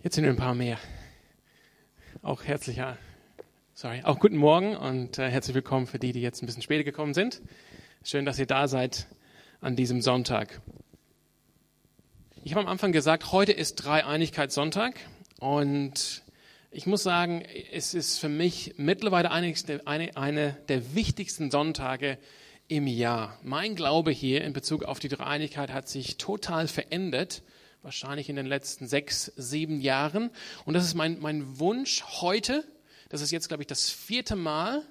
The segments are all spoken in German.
Jetzt sind wir ein paar mehr. Auch herzlicher, sorry, auch guten Morgen und äh, herzlich willkommen für die, die jetzt ein bisschen später gekommen sind. Schön, dass ihr da seid an diesem Sonntag. Ich habe am Anfang gesagt, heute ist Dreieinigkeitssonntag und ich muss sagen, es ist für mich mittlerweile eine, eine, eine der wichtigsten Sonntage im Jahr. Mein Glaube hier in Bezug auf die Dreieinigkeit hat sich total verändert wahrscheinlich in den letzten sechs, sieben Jahren. Und das ist mein, mein Wunsch heute. Das ist jetzt, glaube ich, das vierte Mal,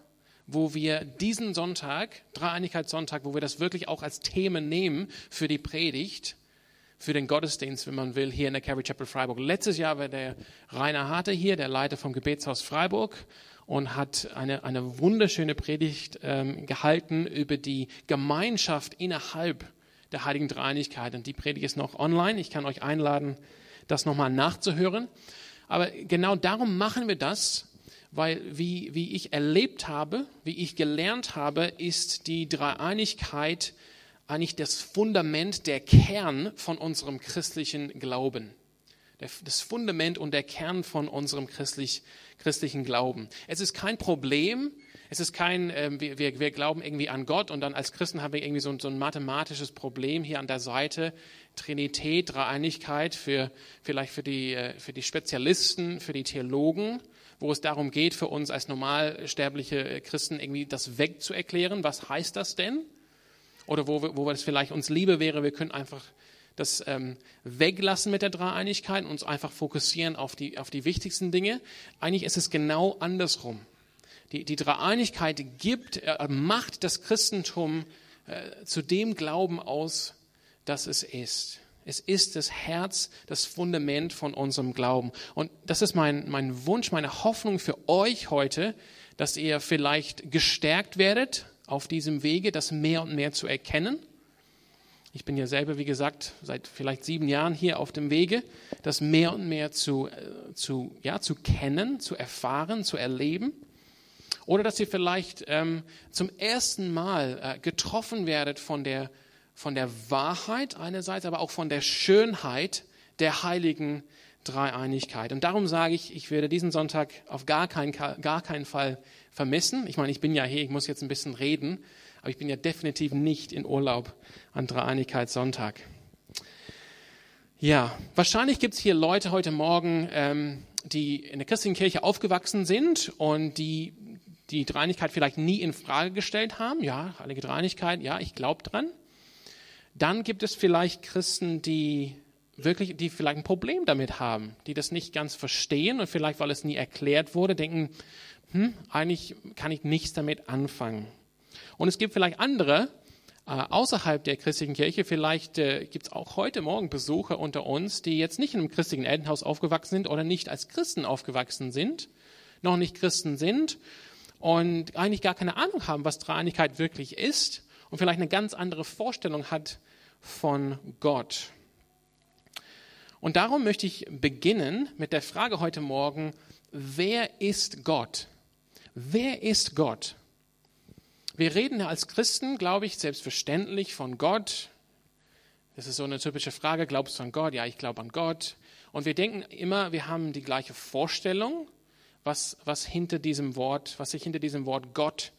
wo wir diesen Sonntag, Dreieinigkeitssonntag, wo wir das wirklich auch als Themen nehmen für die Predigt, für den Gottesdienst, wenn man will, hier in der Calvary Chapel Freiburg. Letztes Jahr war der Rainer Harte hier, der Leiter vom Gebetshaus Freiburg und hat eine, eine wunderschöne Predigt ähm, gehalten über die Gemeinschaft innerhalb der Heiligen Dreieinigkeit. Und die Predigt ist noch online. Ich kann euch einladen, das nochmal nachzuhören. Aber genau darum machen wir das, weil wie, wie ich erlebt habe, wie ich gelernt habe, ist die Dreieinigkeit eigentlich das Fundament, der Kern von unserem christlichen Glauben. Das Fundament und der Kern von unserem christlich, christlichen Glauben. Es ist kein Problem, es ist kein, äh, wir, wir, glauben irgendwie an Gott und dann als Christen haben wir irgendwie so, so ein mathematisches Problem hier an der Seite. Trinität, Dreieinigkeit für, vielleicht für die, äh, für die Spezialisten, für die Theologen, wo es darum geht, für uns als normalsterbliche Christen irgendwie das wegzuerklären. Was heißt das denn? Oder wo, wo es vielleicht uns lieber wäre, wir können einfach das ähm, weglassen mit der Dreieinigkeit und uns einfach fokussieren auf die, auf die wichtigsten Dinge. Eigentlich ist es genau andersrum die, die Dreieinigkeit gibt, äh, macht das Christentum äh, zu dem Glauben aus, das es ist. Es ist das Herz, das Fundament von unserem Glauben. Und das ist mein, mein Wunsch, meine Hoffnung für euch heute, dass ihr vielleicht gestärkt werdet auf diesem Wege, das mehr und mehr zu erkennen. Ich bin ja selber, wie gesagt, seit vielleicht sieben Jahren hier auf dem Wege, das mehr und mehr zu, äh, zu, ja, zu kennen, zu erfahren, zu erleben. Oder dass ihr vielleicht ähm, zum ersten Mal äh, getroffen werdet von der, von der Wahrheit einerseits, aber auch von der Schönheit der heiligen Dreieinigkeit. Und darum sage ich, ich werde diesen Sonntag auf gar keinen, gar keinen Fall vermissen. Ich meine, ich bin ja hier, ich muss jetzt ein bisschen reden, aber ich bin ja definitiv nicht in Urlaub an Dreieinigkeitssonntag. Ja, wahrscheinlich gibt es hier Leute heute Morgen, ähm, die in der christlichen Kirche aufgewachsen sind und die die Dreinigkeit vielleicht nie in Frage gestellt haben. Ja, heilige Dreinigkeit, ja, ich glaube dran. Dann gibt es vielleicht Christen, die wirklich, die vielleicht ein Problem damit haben, die das nicht ganz verstehen und vielleicht, weil es nie erklärt wurde, denken, hm, eigentlich kann ich nichts damit anfangen. Und es gibt vielleicht andere, äh, außerhalb der christlichen Kirche, vielleicht äh, gibt es auch heute Morgen Besucher unter uns, die jetzt nicht in einem christlichen Elternhaus aufgewachsen sind oder nicht als Christen aufgewachsen sind, noch nicht Christen sind und eigentlich gar keine Ahnung haben, was Dreieinigkeit wirklich ist und vielleicht eine ganz andere Vorstellung hat von Gott. Und darum möchte ich beginnen mit der Frage heute Morgen, wer ist Gott? Wer ist Gott? Wir reden als Christen, glaube ich, selbstverständlich von Gott. Das ist so eine typische Frage, glaubst du an Gott? Ja, ich glaube an Gott. Und wir denken immer, wir haben die gleiche Vorstellung was, was hinter diesem Wort, was sich hinter diesem Wort Gott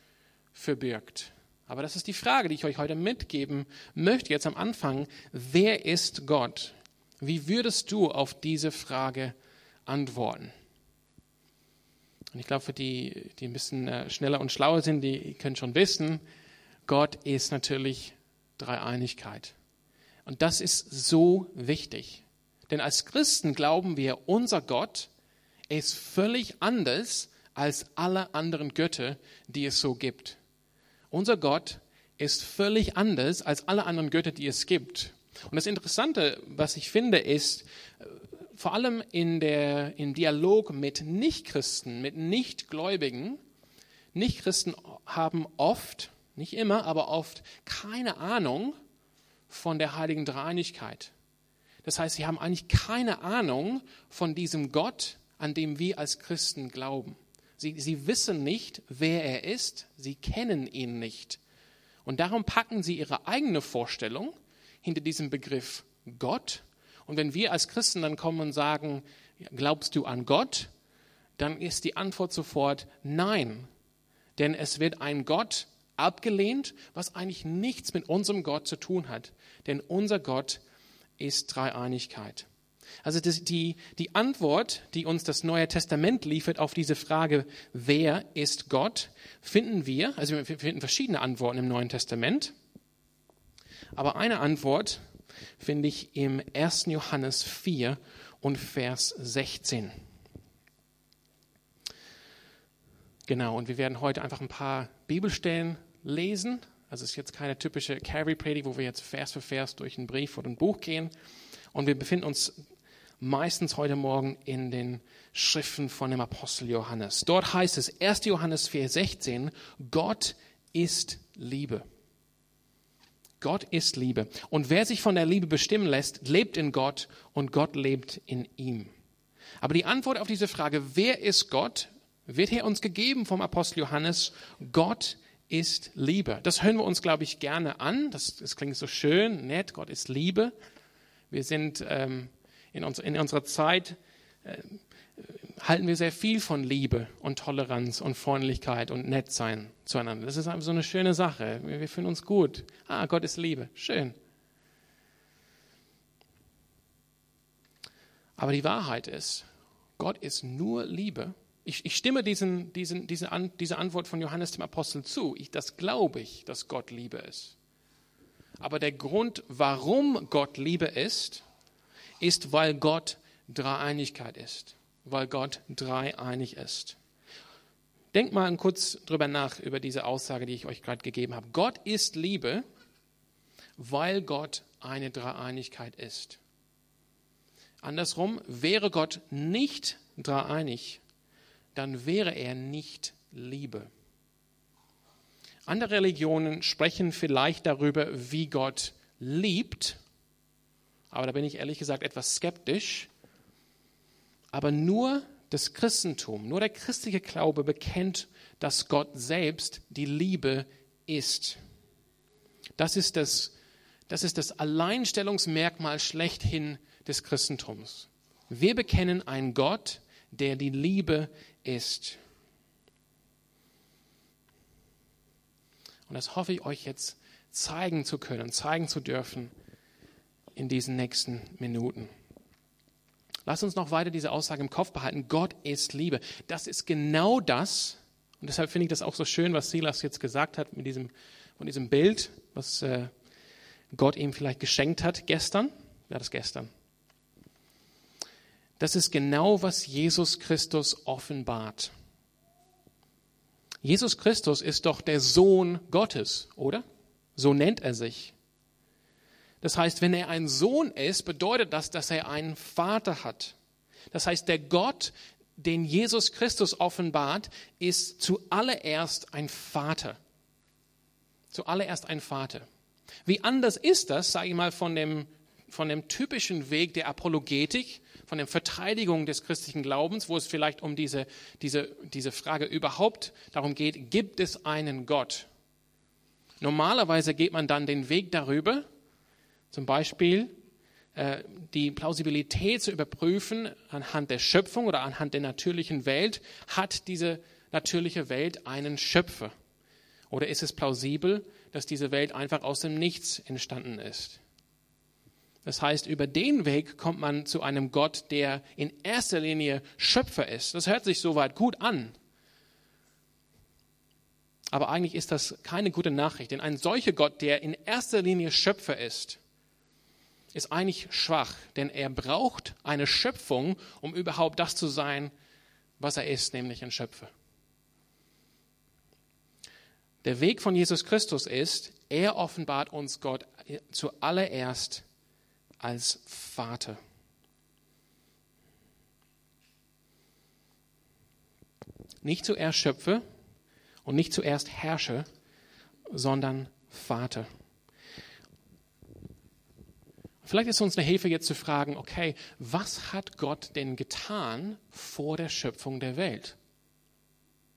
verbirgt. Aber das ist die Frage, die ich euch heute mitgeben möchte, jetzt am Anfang. Wer ist Gott? Wie würdest du auf diese Frage antworten? Und ich glaube, für die, die ein bisschen äh, schneller und schlauer sind, die können schon wissen, Gott ist natürlich Dreieinigkeit. Und das ist so wichtig. Denn als Christen glauben wir, unser Gott ist völlig anders als alle anderen Götter, die es so gibt. Unser Gott ist völlig anders als alle anderen Götter, die es gibt. Und das Interessante, was ich finde, ist, vor allem in der, im Dialog mit Nichtchristen, mit Nichtgläubigen, Nichtchristen haben oft, nicht immer, aber oft keine Ahnung von der heiligen Dreieinigkeit. Das heißt, sie haben eigentlich keine Ahnung von diesem Gott, an dem wir als Christen glauben. Sie, sie wissen nicht, wer er ist, sie kennen ihn nicht. Und darum packen sie ihre eigene Vorstellung hinter diesem Begriff Gott. Und wenn wir als Christen dann kommen und sagen, glaubst du an Gott? Dann ist die Antwort sofort nein. Denn es wird ein Gott abgelehnt, was eigentlich nichts mit unserem Gott zu tun hat. Denn unser Gott ist Dreieinigkeit. Also das, die, die Antwort, die uns das Neue Testament liefert auf diese Frage, wer ist Gott, finden wir, also wir finden verschiedene Antworten im Neuen Testament. Aber eine Antwort finde ich im 1. Johannes 4 und Vers 16. Genau, und wir werden heute einfach ein paar Bibelstellen lesen. Also es ist jetzt keine typische Carry-Predigt, wo wir jetzt Vers für Vers durch einen Brief oder ein Buch gehen. Und wir befinden uns meistens heute Morgen in den Schriften von dem Apostel Johannes. Dort heißt es, 1. Johannes 4,16, Gott ist Liebe. Gott ist Liebe. Und wer sich von der Liebe bestimmen lässt, lebt in Gott und Gott lebt in ihm. Aber die Antwort auf diese Frage, wer ist Gott, wird hier uns gegeben vom Apostel Johannes. Gott ist Liebe. Das hören wir uns, glaube ich, gerne an. Das, das klingt so schön, nett. Gott ist Liebe. Wir sind ähm, in, uns, in, unserer Zeit, äh, halten wir sehr viel von Liebe und Toleranz und Freundlichkeit und Nettsein zueinander. Das ist einfach so eine schöne Sache. Wir, wir fühlen uns gut. Ah, Gott ist Liebe. Schön. Aber die Wahrheit ist, Gott ist nur Liebe ich, ich stimme diesen, diesen, diese, An, diese Antwort von Johannes dem Apostel zu. Ich, das glaube ich, dass Gott Liebe ist. Aber der Grund, warum Gott Liebe ist, ist, weil Gott Dreieinigkeit ist. Weil Gott dreieinig ist. Denkt mal kurz drüber nach, über diese Aussage, die ich euch gerade gegeben habe. Gott ist Liebe, weil Gott eine Dreieinigkeit ist. Andersrum, wäre Gott nicht dreieinig, dann wäre er nicht Liebe. Andere Religionen sprechen vielleicht darüber, wie Gott liebt, aber da bin ich ehrlich gesagt etwas skeptisch. Aber nur das Christentum, nur der christliche Glaube bekennt, dass Gott selbst die Liebe ist. Das ist das, das ist das Alleinstellungsmerkmal schlechthin des Christentums. Wir bekennen einen Gott, der die Liebe ist. Und das hoffe ich euch jetzt zeigen zu können, zeigen zu dürfen in diesen nächsten Minuten. Lasst uns noch weiter diese Aussage im Kopf behalten. Gott ist Liebe. Das ist genau das. Und deshalb finde ich das auch so schön, was Silas jetzt gesagt hat mit diesem, von diesem Bild, was äh, Gott ihm vielleicht geschenkt hat gestern. Ja, das gestern. Das ist genau, was Jesus Christus offenbart. Jesus Christus ist doch der Sohn Gottes, oder? So nennt er sich. Das heißt, wenn er ein Sohn ist, bedeutet das, dass er einen Vater hat. Das heißt, der Gott, den Jesus Christus offenbart, ist zuallererst ein Vater. Zuallererst ein Vater. Wie anders ist das, sage ich mal, von dem, von dem typischen Weg der Apologetik, von der Verteidigung des christlichen Glaubens, wo es vielleicht um diese, diese, diese Frage überhaupt darum geht, gibt es einen Gott? Normalerweise geht man dann den Weg darüber, zum Beispiel äh, die Plausibilität zu überprüfen anhand der Schöpfung oder anhand der natürlichen Welt. Hat diese natürliche Welt einen Schöpfer? Oder ist es plausibel, dass diese Welt einfach aus dem Nichts entstanden ist? Das heißt, über den Weg kommt man zu einem Gott, der in erster Linie Schöpfer ist. Das hört sich soweit gut an. Aber eigentlich ist das keine gute Nachricht, denn ein solcher Gott, der in erster Linie Schöpfer ist, ist eigentlich schwach, denn er braucht eine Schöpfung, um überhaupt das zu sein, was er ist, nämlich ein Schöpfer. Der Weg von Jesus Christus ist, er offenbart uns Gott zuallererst als Vater. Nicht zuerst Schöpfe und nicht zuerst Herrsche, sondern Vater. Vielleicht ist uns eine Hilfe jetzt zu fragen, okay, was hat Gott denn getan vor der Schöpfung der Welt?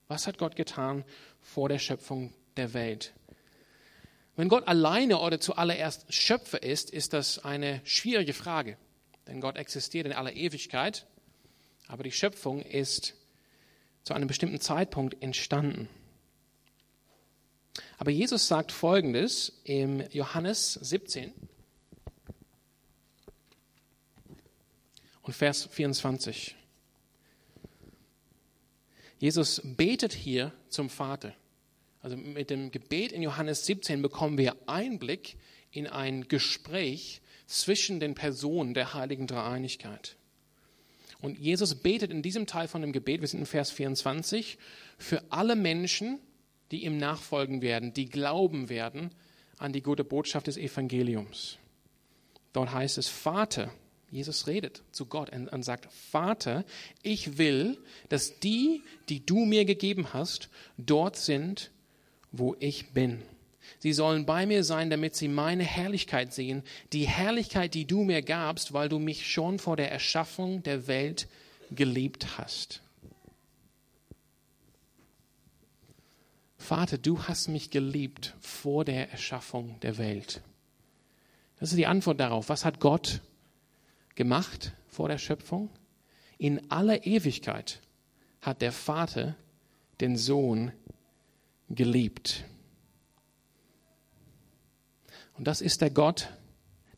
Was hat Gott getan vor der Schöpfung der Welt? Wenn Gott alleine oder zuallererst Schöpfer ist, ist das eine schwierige Frage. Denn Gott existiert in aller Ewigkeit. Aber die Schöpfung ist zu einem bestimmten Zeitpunkt entstanden. Aber Jesus sagt Folgendes im Johannes 17 und Vers 24. Jesus betet hier zum Vater. Also mit dem Gebet in Johannes 17 bekommen wir Einblick in ein Gespräch zwischen den Personen der heiligen Dreieinigkeit. Und Jesus betet in diesem Teil von dem Gebet, wir sind in Vers 24, für alle Menschen, die ihm nachfolgen werden, die glauben werden an die gute Botschaft des Evangeliums. Dort heißt es, Vater, Jesus redet zu Gott und sagt, Vater, ich will, dass die, die du mir gegeben hast, dort sind, wo ich bin. Sie sollen bei mir sein, damit sie meine Herrlichkeit sehen, die Herrlichkeit, die du mir gabst, weil du mich schon vor der Erschaffung der Welt geliebt hast. Vater, du hast mich geliebt vor der Erschaffung der Welt. Das ist die Antwort darauf. Was hat Gott gemacht vor der Schöpfung? In aller Ewigkeit hat der Vater den Sohn geliebt. Und das ist der Gott,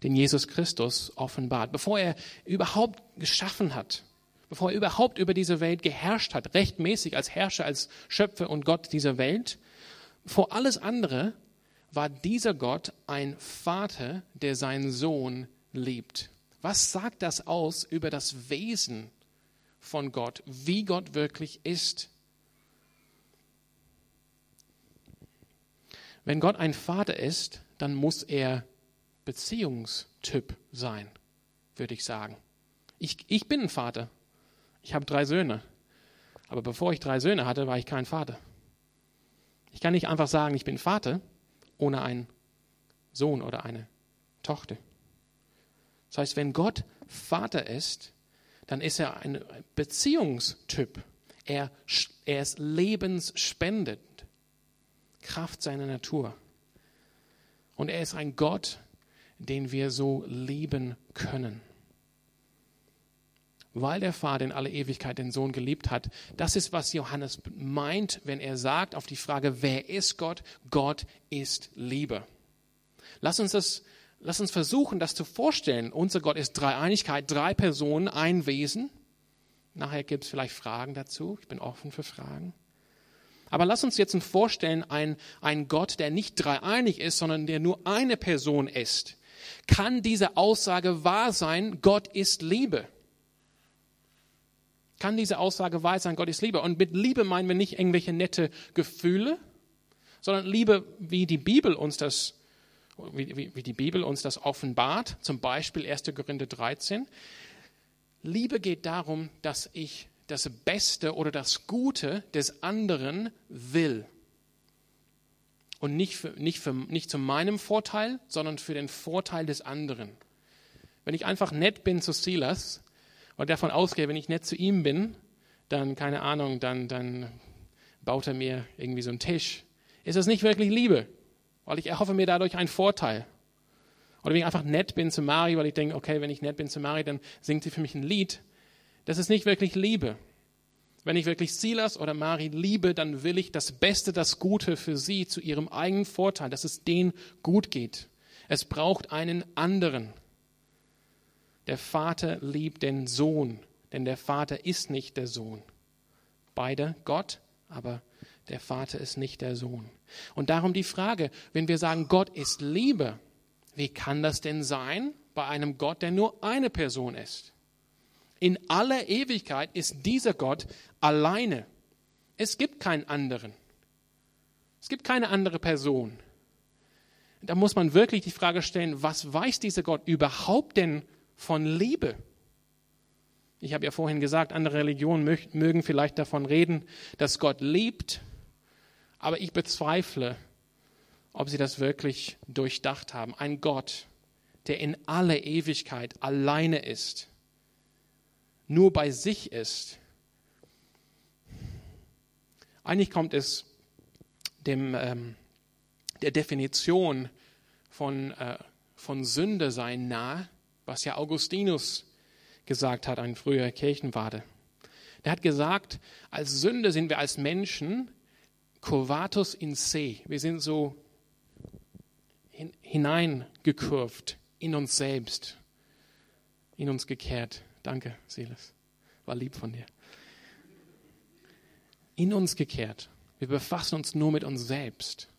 den Jesus Christus offenbart. Bevor er überhaupt geschaffen hat, bevor er überhaupt über diese Welt geherrscht hat, rechtmäßig als Herrscher, als Schöpfer und Gott dieser Welt, vor alles andere war dieser Gott ein Vater, der seinen Sohn liebt. Was sagt das aus über das Wesen von Gott, wie Gott wirklich ist? Wenn Gott ein Vater ist, dann muss er Beziehungstyp sein, würde ich sagen. Ich, ich bin ein Vater. Ich habe drei Söhne. Aber bevor ich drei Söhne hatte, war ich kein Vater. Ich kann nicht einfach sagen, ich bin Vater, ohne einen Sohn oder eine Tochter. Das heißt, wenn Gott Vater ist, dann ist er ein Beziehungstyp. Er, er ist lebensspendend. Kraft seiner Natur. Und er ist ein Gott, den wir so lieben können. Weil der Vater in aller Ewigkeit den Sohn geliebt hat. Das ist, was Johannes meint, wenn er sagt auf die Frage, wer ist Gott? Gott ist Liebe. Lass uns das, lass uns versuchen, das zu vorstellen. Unser Gott ist Dreieinigkeit, drei Personen, ein Wesen. Nachher gibt es vielleicht Fragen dazu. Ich bin offen für Fragen. Aber lass uns jetzt vorstellen, ein, ein Gott, der nicht dreieinig ist, sondern der nur eine Person ist. Kann diese Aussage wahr sein, Gott ist Liebe? Kann diese Aussage wahr sein, Gott ist Liebe? Und mit Liebe meinen wir nicht irgendwelche nette Gefühle, sondern Liebe, wie die Bibel uns das, wie, wie, wie die Bibel uns das offenbart, zum Beispiel 1. Korinther 13. Liebe geht darum, dass ich das Beste oder das Gute des anderen will. Und nicht, für, nicht, für, nicht zu meinem Vorteil, sondern für den Vorteil des anderen. Wenn ich einfach nett bin zu Silas und davon ausgehe, wenn ich nett zu ihm bin, dann, keine Ahnung, dann, dann baut er mir irgendwie so einen Tisch. Ist das nicht wirklich Liebe? Weil ich erhoffe mir dadurch einen Vorteil. Oder wenn ich einfach nett bin zu Mari, weil ich denke, okay, wenn ich nett bin zu Mari, dann singt sie für mich ein Lied. Das ist nicht wirklich Liebe. Wenn ich wirklich Silas oder Mari liebe, dann will ich das Beste, das Gute für sie zu ihrem eigenen Vorteil, dass es denen gut geht. Es braucht einen anderen. Der Vater liebt den Sohn, denn der Vater ist nicht der Sohn. Beide Gott, aber der Vater ist nicht der Sohn. Und darum die Frage, wenn wir sagen, Gott ist Liebe, wie kann das denn sein bei einem Gott, der nur eine Person ist? In aller Ewigkeit ist dieser Gott alleine. Es gibt keinen anderen. Es gibt keine andere Person. Da muss man wirklich die Frage stellen, was weiß dieser Gott überhaupt denn von Liebe? Ich habe ja vorhin gesagt, andere Religionen mögen vielleicht davon reden, dass Gott liebt, aber ich bezweifle, ob sie das wirklich durchdacht haben. Ein Gott, der in aller Ewigkeit alleine ist nur bei sich ist. Eigentlich kommt es dem, ähm, der Definition von, äh, von Sünde sein nahe, was ja Augustinus gesagt hat, ein früher Kirchenwarte. Der hat gesagt, als Sünde sind wir als Menschen curvatus in se. Wir sind so hineingekurvt in uns selbst, in uns gekehrt. Danke, Silas. War lieb von dir. In uns gekehrt. Wir befassen uns nur mit uns selbst.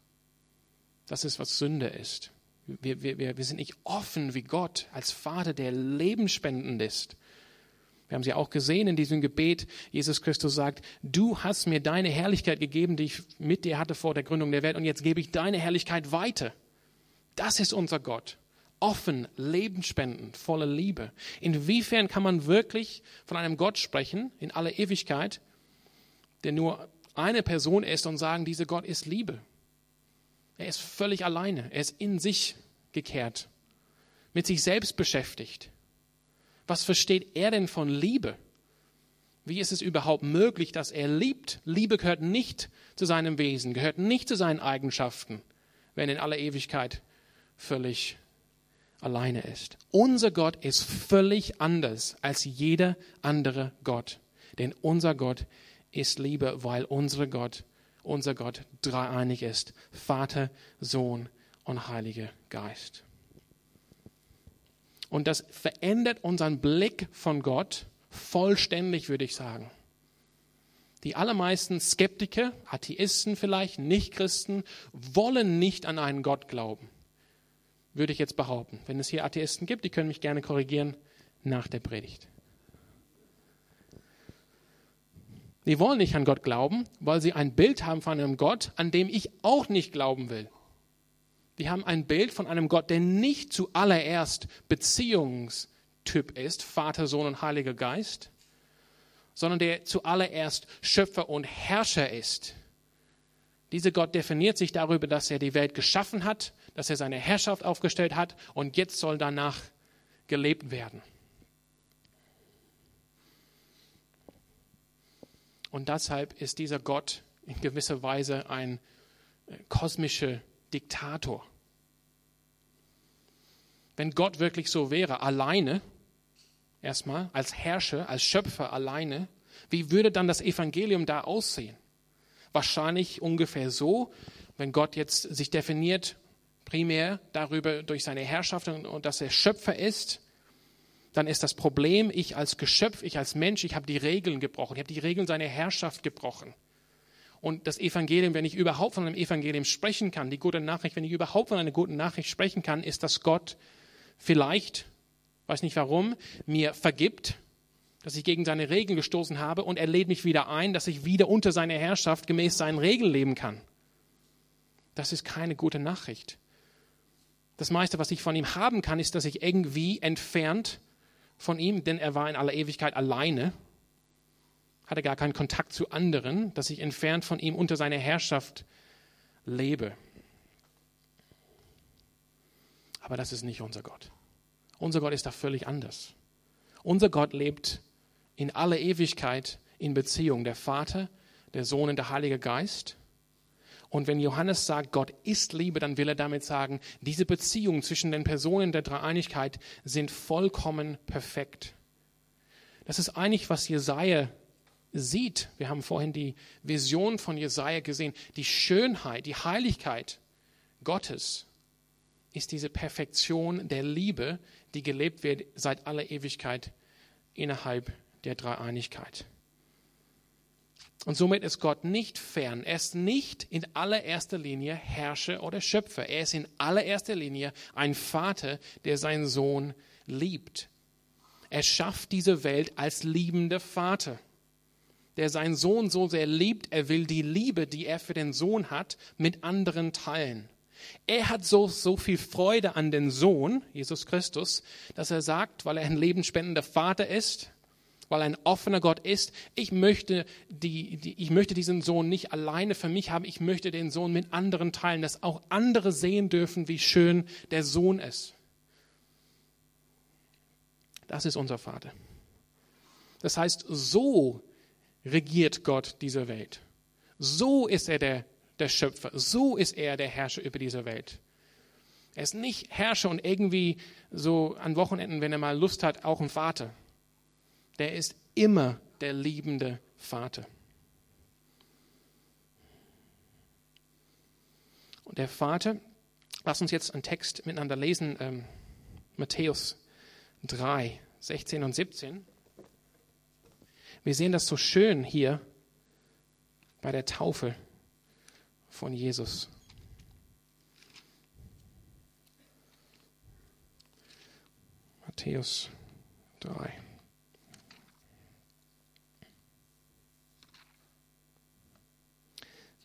Das ist, was Sünde ist. Wir, wir, wir sind nicht offen wie Gott als Vater, der lebenspendend ist. Wir haben sie auch gesehen in diesem Gebet. Jesus Christus sagt, du hast mir deine Herrlichkeit gegeben, die ich mit dir hatte vor der Gründung der Welt, und jetzt gebe ich deine Herrlichkeit weiter. Das ist unser Gott. Offen, lebenspendend, voller Liebe. Inwiefern kann man wirklich von einem Gott sprechen, in aller Ewigkeit, der nur eine Person ist und sagen, dieser Gott ist Liebe? Er ist völlig alleine. Er ist in sich gekehrt, mit sich selbst beschäftigt. Was versteht er denn von Liebe? Wie ist es überhaupt möglich, dass er liebt? Liebe gehört nicht zu seinem Wesen, gehört nicht zu seinen Eigenschaften, wenn in aller Ewigkeit völlig alleine ist. Unser Gott ist völlig anders als jeder andere Gott. Denn unser Gott ist Liebe, weil unser Gott, unser Gott dreieinig ist. Vater, Sohn und Heiliger Geist. Und das verändert unseren Blick von Gott vollständig, würde ich sagen. Die allermeisten Skeptiker, Atheisten vielleicht, Nichtchristen, wollen nicht an einen Gott glauben. Würde ich jetzt behaupten. Wenn es hier Atheisten gibt, die können mich gerne korrigieren nach der Predigt. Die wollen nicht an Gott glauben, weil sie ein Bild haben von einem Gott, an dem ich auch nicht glauben will. Wir haben ein Bild von einem Gott, der nicht zuallererst Beziehungstyp ist, Vater, Sohn und Heiliger Geist, sondern der zuallererst Schöpfer und Herrscher ist. Dieser Gott definiert sich darüber, dass er die Welt geschaffen hat, dass er seine Herrschaft aufgestellt hat und jetzt soll danach gelebt werden. Und deshalb ist dieser Gott in gewisser Weise ein äh, kosmischer Diktator. Wenn Gott wirklich so wäre, alleine, erstmal, als Herrscher, als Schöpfer alleine, wie würde dann das Evangelium da aussehen? Wahrscheinlich ungefähr so, wenn Gott jetzt sich definiert, primär darüber durch seine Herrschaft und, dass er Schöpfer ist, dann ist das Problem, ich als Geschöpf, ich als Mensch, ich habe die Regeln gebrochen, ich habe die Regeln seiner Herrschaft gebrochen. Und das Evangelium, wenn ich überhaupt von einem Evangelium sprechen kann, die gute Nachricht, wenn ich überhaupt von einer guten Nachricht sprechen kann, ist, dass Gott vielleicht, weiß nicht warum, mir vergibt, dass ich gegen seine Regeln gestoßen habe und er lädt mich wieder ein, dass ich wieder unter seiner Herrschaft gemäß seinen Regeln leben kann. Das ist keine gute Nachricht. Das meiste, was ich von ihm haben kann, ist, dass ich irgendwie entfernt von ihm, denn er war in aller Ewigkeit alleine hatte gar keinen Kontakt zu anderen, dass ich entfernt von ihm unter seiner Herrschaft lebe. Aber das ist nicht unser Gott. Unser Gott ist da völlig anders. Unser Gott lebt in aller Ewigkeit in Beziehung. Der Vater, der Sohn und der Heilige Geist. Und wenn Johannes sagt, Gott ist Liebe, dann will er damit sagen, diese Beziehungen zwischen den Personen der Dreieinigkeit sind vollkommen perfekt. Das ist eigentlich, was Jesaja sieht, wir haben vorhin die Vision von Jesaja gesehen, die Schönheit, die Heiligkeit Gottes ist diese Perfektion der Liebe, die gelebt wird seit aller Ewigkeit innerhalb der Dreieinigkeit. Und somit ist Gott nicht fern. Er ist nicht in allererster Linie Herrscher oder Schöpfer. Er ist in allererster Linie ein Vater, der seinen Sohn liebt. Er schafft diese Welt als liebender Vater der seinen Sohn so sehr liebt, er will die Liebe, die er für den Sohn hat, mit anderen teilen. Er hat so, so viel Freude an den Sohn, Jesus Christus, dass er sagt, weil er ein lebensspendender Vater ist, weil er ein offener Gott ist, ich möchte, die, die, ich möchte diesen Sohn nicht alleine für mich haben, ich möchte den Sohn mit anderen teilen, dass auch andere sehen dürfen, wie schön der Sohn ist. Das ist unser Vater. Das heißt, so regiert Gott diese Welt. So ist er der, der Schöpfer, so ist er der Herrscher über diese Welt. Er ist nicht Herrscher und irgendwie so an Wochenenden, wenn er mal Lust hat, auch ein Vater. Der ist immer der liebende Vater. Und der Vater, lass uns jetzt einen Text miteinander lesen, ähm, Matthäus 3, 16 und 17. Wir sehen das so schön hier bei der Taufe von Jesus. Matthäus 3.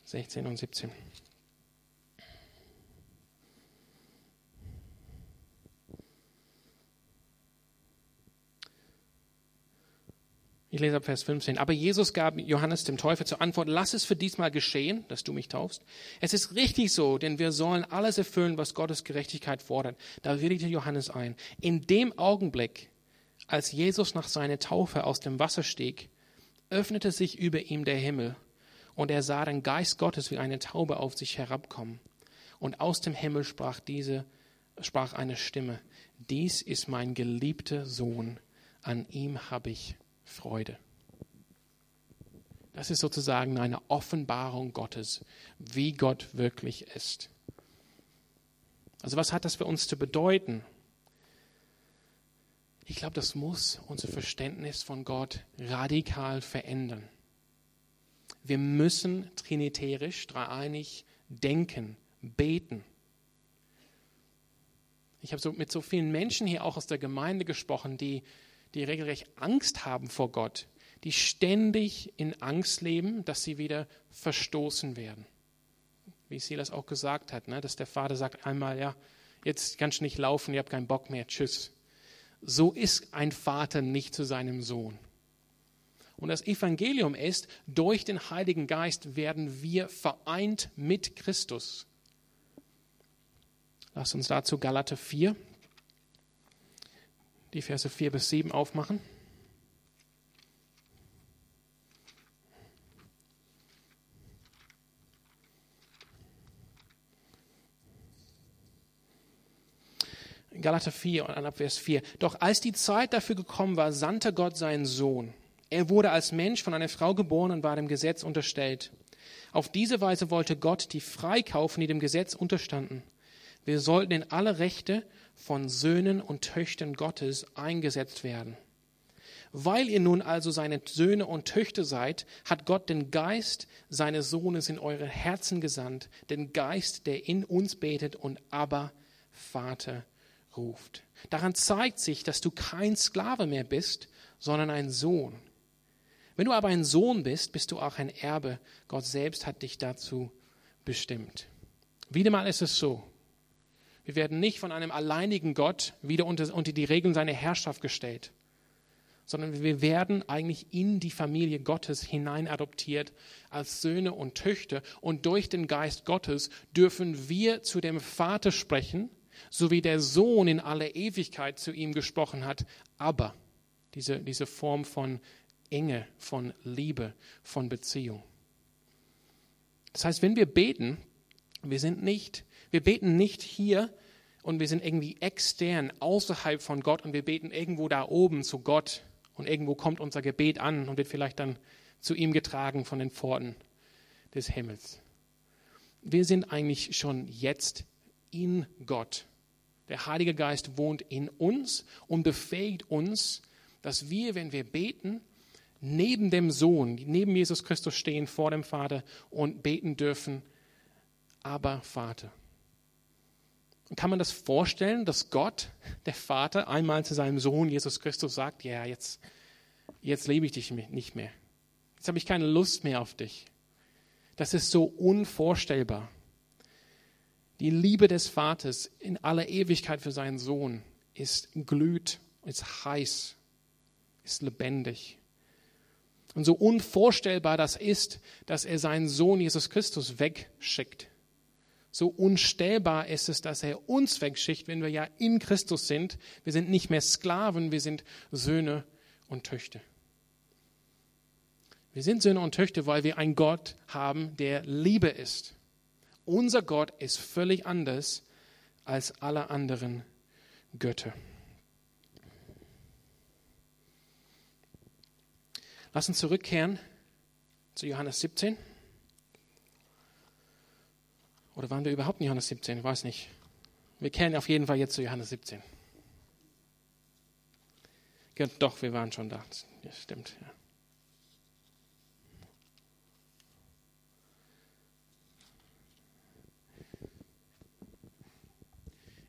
Sechzehn und siebzehn. Ich lese ab Vers 15. Aber Jesus gab Johannes dem Täufer zur Antwort, lass es für diesmal geschehen, dass du mich taufst. Es ist richtig so, denn wir sollen alles erfüllen, was Gottes Gerechtigkeit fordert. Da willigte Johannes ein. In dem Augenblick, als Jesus nach seiner Taufe aus dem Wasser stieg, öffnete sich über ihm der Himmel und er sah den Geist Gottes wie eine Taube auf sich herabkommen. Und aus dem Himmel sprach diese, sprach eine Stimme. Dies ist mein geliebter Sohn. An ihm habe ich Freude. Das ist sozusagen eine Offenbarung Gottes, wie Gott wirklich ist. Also was hat das für uns zu bedeuten? Ich glaube, das muss unser Verständnis von Gott radikal verändern. Wir müssen trinitärisch, dreieinig denken, beten. Ich habe so mit so vielen Menschen hier auch aus der Gemeinde gesprochen, die die regelrecht Angst haben vor Gott, die ständig in Angst leben, dass sie wieder verstoßen werden. Wie Silas auch gesagt hat, ne, dass der Vater sagt einmal, ja, jetzt kannst du nicht laufen, ihr habt keinen Bock mehr, tschüss. So ist ein Vater nicht zu seinem Sohn. Und das Evangelium ist, durch den Heiligen Geist werden wir vereint mit Christus. Lass uns dazu Galater 4, die Verse 4 bis 7 aufmachen. Galater 4 und ab Vers 4. Doch als die Zeit dafür gekommen war, sandte Gott seinen Sohn. Er wurde als Mensch von einer Frau geboren und war dem Gesetz unterstellt. Auf diese Weise wollte Gott die freikaufen, die dem Gesetz unterstanden. Wir sollten in alle Rechte von Söhnen und Töchtern Gottes eingesetzt werden. Weil ihr nun also seine Söhne und Töchter seid, hat Gott den Geist seines Sohnes in eure Herzen gesandt, den Geist, der in uns betet und aber Vater ruft. Daran zeigt sich, dass du kein Sklave mehr bist, sondern ein Sohn. Wenn du aber ein Sohn bist, bist du auch ein Erbe. Gott selbst hat dich dazu bestimmt. Wieder mal ist es so, wir werden nicht von einem alleinigen Gott wieder unter, unter die Regeln seiner Herrschaft gestellt, sondern wir werden eigentlich in die Familie Gottes hinein adoptiert als Söhne und Töchter. Und durch den Geist Gottes dürfen wir zu dem Vater sprechen, so wie der Sohn in aller Ewigkeit zu ihm gesprochen hat. Aber diese, diese Form von Enge, von Liebe, von Beziehung. Das heißt, wenn wir beten, wir sind nicht wir beten nicht hier und wir sind irgendwie extern, außerhalb von Gott und wir beten irgendwo da oben zu Gott und irgendwo kommt unser Gebet an und wird vielleicht dann zu ihm getragen von den Pforten des Himmels. Wir sind eigentlich schon jetzt in Gott. Der Heilige Geist wohnt in uns und befähigt uns, dass wir, wenn wir beten, neben dem Sohn, neben Jesus Christus stehen vor dem Vater und beten dürfen, aber Vater. Kann man das vorstellen, dass Gott, der Vater, einmal zu seinem Sohn Jesus Christus sagt, ja, jetzt, jetzt lebe ich dich nicht mehr. Jetzt habe ich keine Lust mehr auf dich. Das ist so unvorstellbar. Die Liebe des Vaters in aller Ewigkeit für seinen Sohn ist glüht, ist heiß, ist lebendig. Und so unvorstellbar das ist, dass er seinen Sohn Jesus Christus wegschickt so unstellbar ist es, dass er uns wegschickt, wenn wir ja in Christus sind. Wir sind nicht mehr Sklaven, wir sind Söhne und Töchter. Wir sind Söhne und Töchter, weil wir einen Gott haben, der Liebe ist. Unser Gott ist völlig anders als alle anderen Götter. Lass uns zurückkehren zu Johannes 17. Oder waren wir überhaupt in Johannes 17? Ich weiß nicht. Wir kehren auf jeden Fall jetzt zu Johannes 17. Ja, doch, wir waren schon da. Das stimmt. Ja.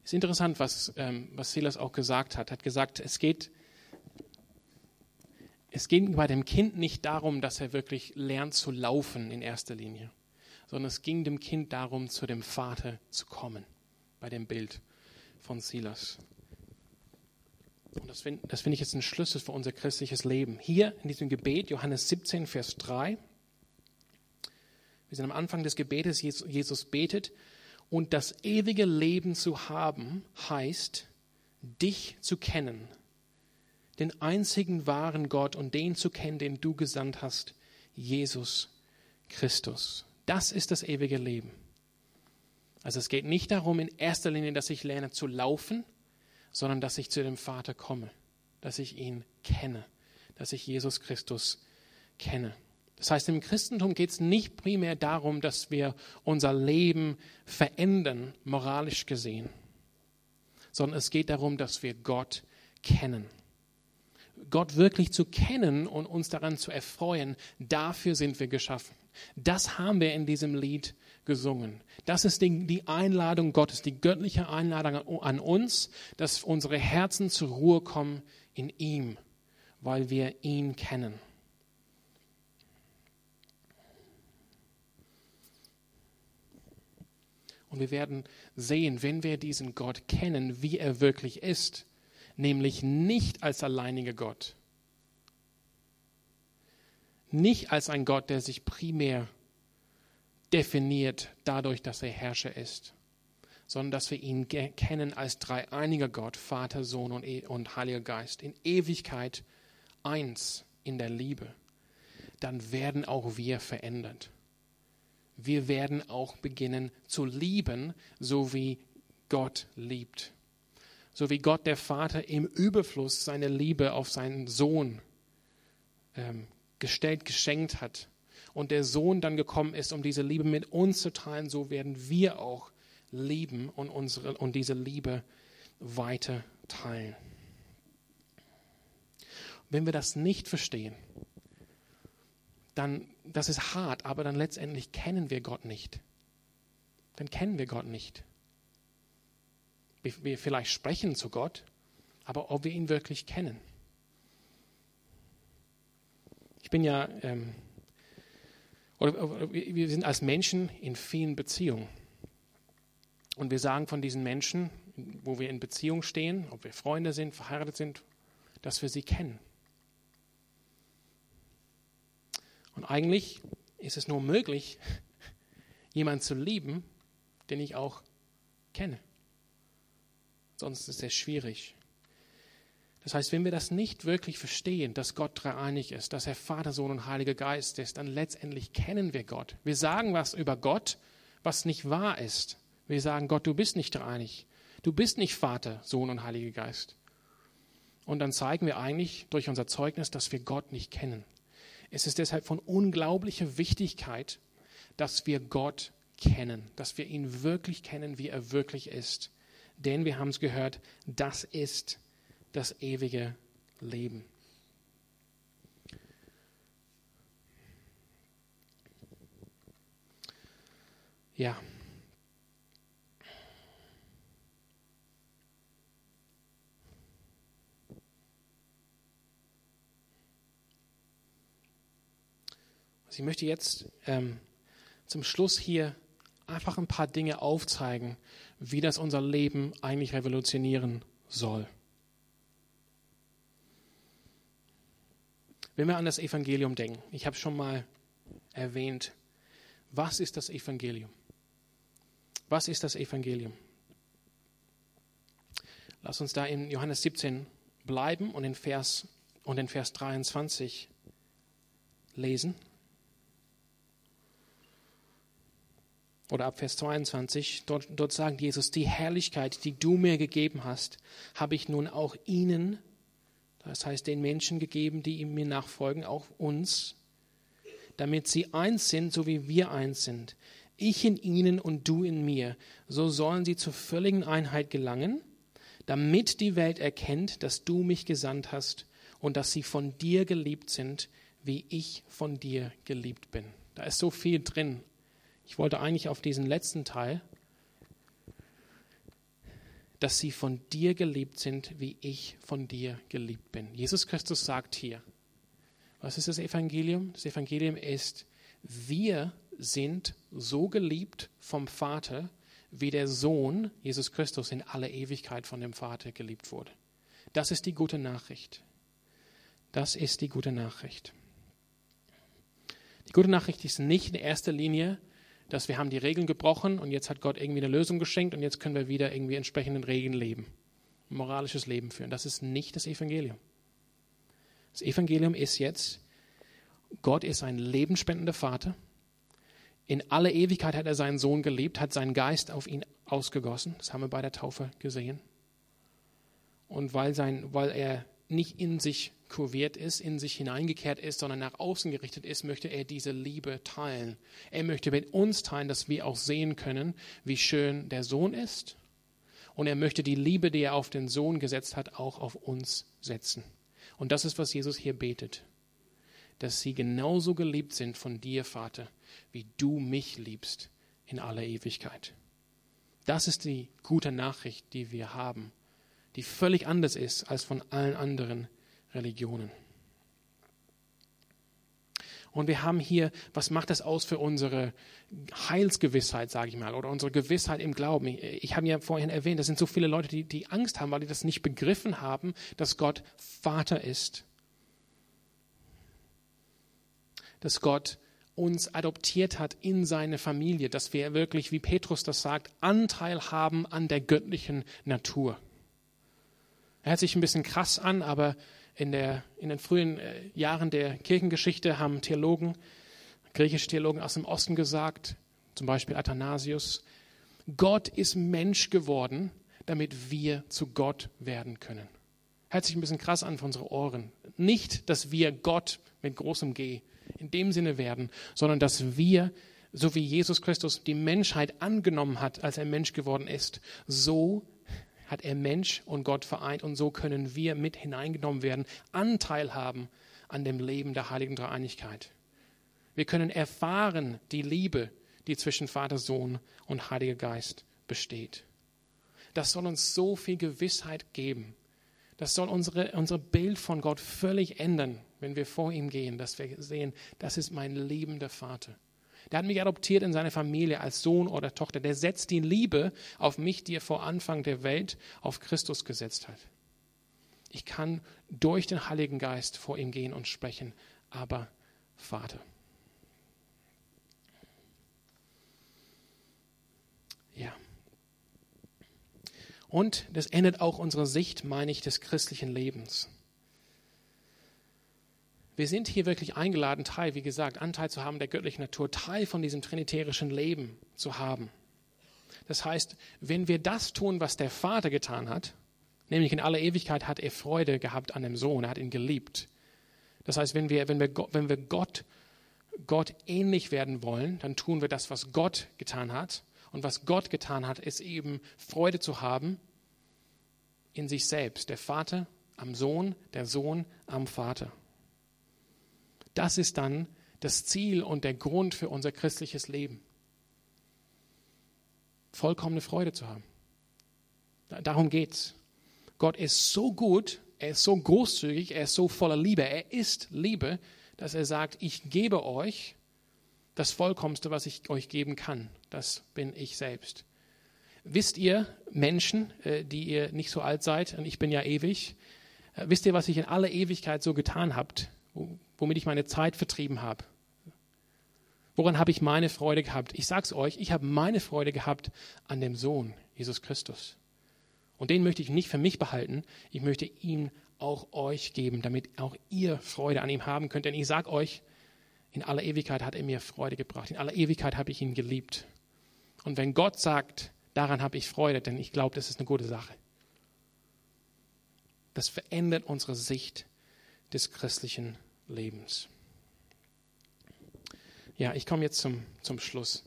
Ist interessant, was, ähm, was Silas auch gesagt hat. Er hat gesagt, es geht, es geht bei dem Kind nicht darum, dass er wirklich lernt zu laufen in erster Linie, sondern es ging dem Kind darum, zu dem Vater zu kommen, bei dem Bild von Silas. Und das finde find ich jetzt ein Schlüssel für unser christliches Leben. Hier in diesem Gebet, Johannes 17, Vers 3, wir sind am Anfang des Gebetes, Jesus betet, und das ewige Leben zu haben, heißt, dich zu kennen, den einzigen wahren Gott und den zu kennen, den du gesandt hast, Jesus Christus. Das ist das ewige Leben. Also es geht nicht darum in erster Linie, dass ich lerne zu laufen, sondern dass ich zu dem Vater komme, dass ich ihn kenne, dass ich Jesus Christus kenne. Das heißt, im Christentum geht es nicht primär darum, dass wir unser Leben verändern, moralisch gesehen, sondern es geht darum, dass wir Gott kennen. Gott wirklich zu kennen und uns daran zu erfreuen, dafür sind wir geschaffen. Das haben wir in diesem Lied gesungen. Das ist die, Einladung Gottes, die göttliche Einladung an uns, dass unsere Herzen zur Ruhe kommen in ihm, weil wir ihn kennen. Und wir werden sehen, wenn wir diesen Gott kennen, wie er wirklich ist, nämlich nicht als alleiniger Gott, nicht als ein Gott, der sich primär definiert dadurch, dass er Herrscher ist, sondern dass wir ihn kennen als dreieiniger Gott, Vater, Sohn und, e und Heiliger Geist, in Ewigkeit eins in der Liebe, dann werden auch wir verändert. Wir werden auch beginnen zu lieben, so wie Gott liebt. So wie Gott der Vater im Überfluss seine Liebe auf seinen Sohn ähm, gestellt, geschenkt hat und der Sohn dann gekommen ist, um diese Liebe mit uns zu teilen, so werden wir auch lieben und, unsere, und diese Liebe weiter teilen. Wenn wir das nicht verstehen, dann, das ist hart, aber dann letztendlich kennen wir Gott nicht. Dann kennen wir Gott nicht. Wir, wir vielleicht sprechen zu Gott, aber ob wir ihn wirklich kennen. Ich bin ja ähm, oder wir sind als Menschen in vielen Beziehungen. Und wir sagen von diesen Menschen, wo wir in Beziehung stehen, ob wir Freunde sind, verheiratet sind, dass wir sie kennen. Und eigentlich ist es nur möglich, jemanden zu lieben, den ich auch kenne. Sonst ist es schwierig. Das heißt, wenn wir das nicht wirklich verstehen, dass Gott dreieinig ist, dass er Vater, Sohn und Heiliger Geist ist, dann letztendlich kennen wir Gott. Wir sagen was über Gott, was nicht wahr ist. Wir sagen, Gott, du bist nicht dreieinig. Du bist nicht Vater, Sohn und Heiliger Geist. Und dann zeigen wir eigentlich durch unser Zeugnis, dass wir Gott nicht kennen. Es ist deshalb von unglaublicher Wichtigkeit, dass wir Gott kennen, dass wir ihn wirklich kennen, wie er wirklich ist. Denn wir haben es gehört, das ist das ewige Leben. Ja. Also ich möchte jetzt ähm, zum Schluss hier einfach ein paar Dinge aufzeigen, wie das unser Leben eigentlich revolutionieren soll. Wenn wir an das Evangelium denken, ich habe schon mal erwähnt, was ist das Evangelium? Was ist das Evangelium? Lass uns da in Johannes 17 bleiben und in Vers, und in Vers 23 lesen. Oder ab Vers 22, dort, dort sagt Jesus, die Herrlichkeit, die du mir gegeben hast, habe ich nun auch ihnen das heißt den Menschen gegeben, die ihm mir nachfolgen, auch uns, damit sie eins sind, so wie wir eins sind. Ich in ihnen und du in mir. So sollen sie zur völligen Einheit gelangen, damit die Welt erkennt, dass du mich gesandt hast und dass sie von dir geliebt sind, wie ich von dir geliebt bin. Da ist so viel drin. Ich wollte eigentlich auf diesen letzten Teil, dass sie von dir geliebt sind, wie ich von dir geliebt bin. Jesus Christus sagt hier, was ist das Evangelium? Das Evangelium ist, wir sind so geliebt vom Vater, wie der Sohn, Jesus Christus, in aller Ewigkeit von dem Vater geliebt wurde. Das ist die gute Nachricht. Das ist die gute Nachricht. Die gute Nachricht ist nicht in erster Linie, dass wir haben die Regeln gebrochen und jetzt hat Gott irgendwie eine Lösung geschenkt und jetzt können wir wieder irgendwie entsprechenden Regeln leben, ein moralisches Leben führen. Das ist nicht das Evangelium. Das Evangelium ist jetzt, Gott ist ein lebensspendender Vater. In aller Ewigkeit hat er seinen Sohn geliebt, hat seinen Geist auf ihn ausgegossen. Das haben wir bei der Taufe gesehen. Und weil, sein, weil er nicht in sich kurviert ist, in sich hineingekehrt ist, sondern nach außen gerichtet ist, möchte er diese Liebe teilen. Er möchte mit uns teilen, dass wir auch sehen können, wie schön der Sohn ist. Und er möchte die Liebe, die er auf den Sohn gesetzt hat, auch auf uns setzen. Und das ist, was Jesus hier betet. Dass sie genauso geliebt sind von dir, Vater, wie du mich liebst in aller Ewigkeit. Das ist die gute Nachricht, die wir haben die völlig anders ist als von allen anderen Religionen. Und wir haben hier, was macht das aus für unsere Heilsgewissheit, sage ich mal, oder unsere Gewissheit im Glauben? Ich habe ja vorhin erwähnt, das sind so viele Leute, die, die Angst haben, weil die das nicht begriffen haben, dass Gott Vater ist. Dass Gott uns adoptiert hat in seine Familie, dass wir wirklich, wie Petrus das sagt, Anteil haben an der göttlichen Natur. Er hört sich ein bisschen krass an, aber in, der, in den frühen äh, Jahren der Kirchengeschichte haben Theologen, griechische Theologen aus dem Osten gesagt, zum Beispiel Athanasius, Gott ist Mensch geworden, damit wir zu Gott werden können. Hört sich ein bisschen krass an für unsere Ohren. Nicht, dass wir Gott mit großem G in dem Sinne werden, sondern dass wir, so wie Jesus Christus die Menschheit angenommen hat, als er Mensch geworden ist, so hat er Mensch und Gott vereint und so können wir mit hineingenommen werden, Anteil haben an dem Leben der heiligen Dreieinigkeit. Wir können erfahren die Liebe, die zwischen Vater, Sohn und Heiliger Geist besteht. Das soll uns so viel Gewissheit geben. Das soll unsere, unser Bild von Gott völlig ändern, wenn wir vor ihm gehen, dass wir sehen, das ist mein liebender Vater. Der hat mich adoptiert in seine Familie als Sohn oder Tochter. Der setzt die Liebe auf mich, die er vor Anfang der Welt auf Christus gesetzt hat. Ich kann durch den Heiligen Geist vor ihm gehen und sprechen, aber Vater. Ja. Und das ändert auch unsere Sicht, meine ich, des christlichen Lebens. Wir sind hier wirklich eingeladen, Teil, wie gesagt, Anteil zu haben der göttlichen Natur, Teil von diesem trinitärischen Leben zu haben. Das heißt, wenn wir das tun, was der Vater getan hat, nämlich in aller Ewigkeit hat er Freude gehabt an dem Sohn, er hat ihn geliebt. Das heißt, wenn wir, wenn wir, wenn wir Gott, Gott ähnlich werden wollen, dann tun wir das, was Gott getan hat. Und was Gott getan hat, ist eben Freude zu haben in sich selbst. Der Vater am Sohn, der Sohn am Vater. Das ist dann das Ziel und der Grund für unser christliches Leben. Vollkommene Freude zu haben. Darum geht's. Gott ist so gut, er ist so großzügig, er ist so voller Liebe, er ist Liebe, dass er sagt, ich gebe euch das Vollkommenste, was ich euch geben kann. Das bin ich selbst. Wisst ihr, Menschen, äh, die ihr nicht so alt seid, und ich bin ja ewig, äh, wisst ihr, was ich in aller Ewigkeit so getan habt? Womit ich meine Zeit vertrieben habe. Woran habe ich meine Freude gehabt? Ich sage es euch, ich habe meine Freude gehabt an dem Sohn, Jesus Christus. Und den möchte ich nicht für mich behalten, ich möchte ihn auch euch geben, damit auch ihr Freude an ihm haben könnt. Denn ich sage euch, in aller Ewigkeit hat er mir Freude gebracht. In aller Ewigkeit habe ich ihn geliebt. Und wenn Gott sagt, daran habe ich Freude, denn ich glaube, das ist eine gute Sache. Das verändert unsere Sicht des christlichen Lebens. Ja, ich komme jetzt zum, zum Schluss.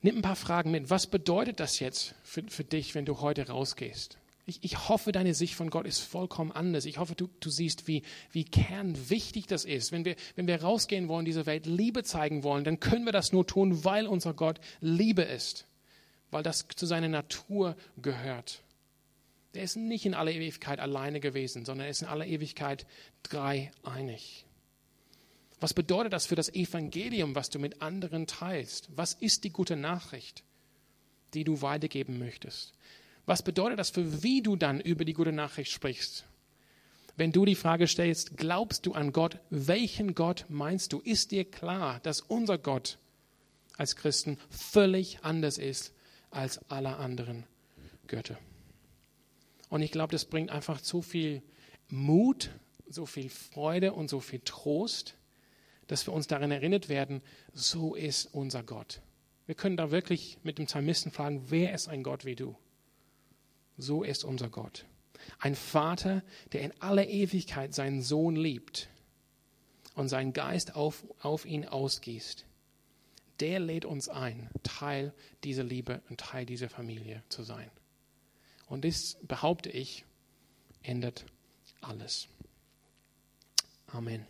Nimm ein paar Fragen mit. Was bedeutet das jetzt für, für dich, wenn du heute rausgehst? Ich, ich hoffe, deine Sicht von Gott ist vollkommen anders. Ich hoffe, du, du siehst, wie, wie kernwichtig das ist. Wenn wir, wenn wir rausgehen wollen, dieser Welt Liebe zeigen wollen, dann können wir das nur tun, weil unser Gott Liebe ist. Weil das zu seiner Natur gehört. Der ist nicht in aller Ewigkeit alleine gewesen, sondern er ist in aller Ewigkeit dreieinig. Was bedeutet das für das Evangelium, was du mit anderen teilst? Was ist die gute Nachricht, die du weitergeben möchtest? Was bedeutet das für wie du dann über die gute Nachricht sprichst? Wenn du die Frage stellst, glaubst du an Gott? Welchen Gott meinst du? Ist dir klar, dass unser Gott als Christen völlig anders ist als alle anderen Götter? Und ich glaube, das bringt einfach so viel Mut, so viel Freude und so viel Trost, dass wir uns daran erinnert werden, so ist unser Gott. Wir können da wirklich mit dem Psalmisten fragen, wer ist ein Gott wie du? So ist unser Gott. Ein Vater, der in aller Ewigkeit seinen Sohn liebt und seinen Geist auf, auf ihn ausgießt. Der lädt uns ein, Teil dieser Liebe und Teil dieser Familie zu sein. Und das, behaupte ich, ändert alles. Amen.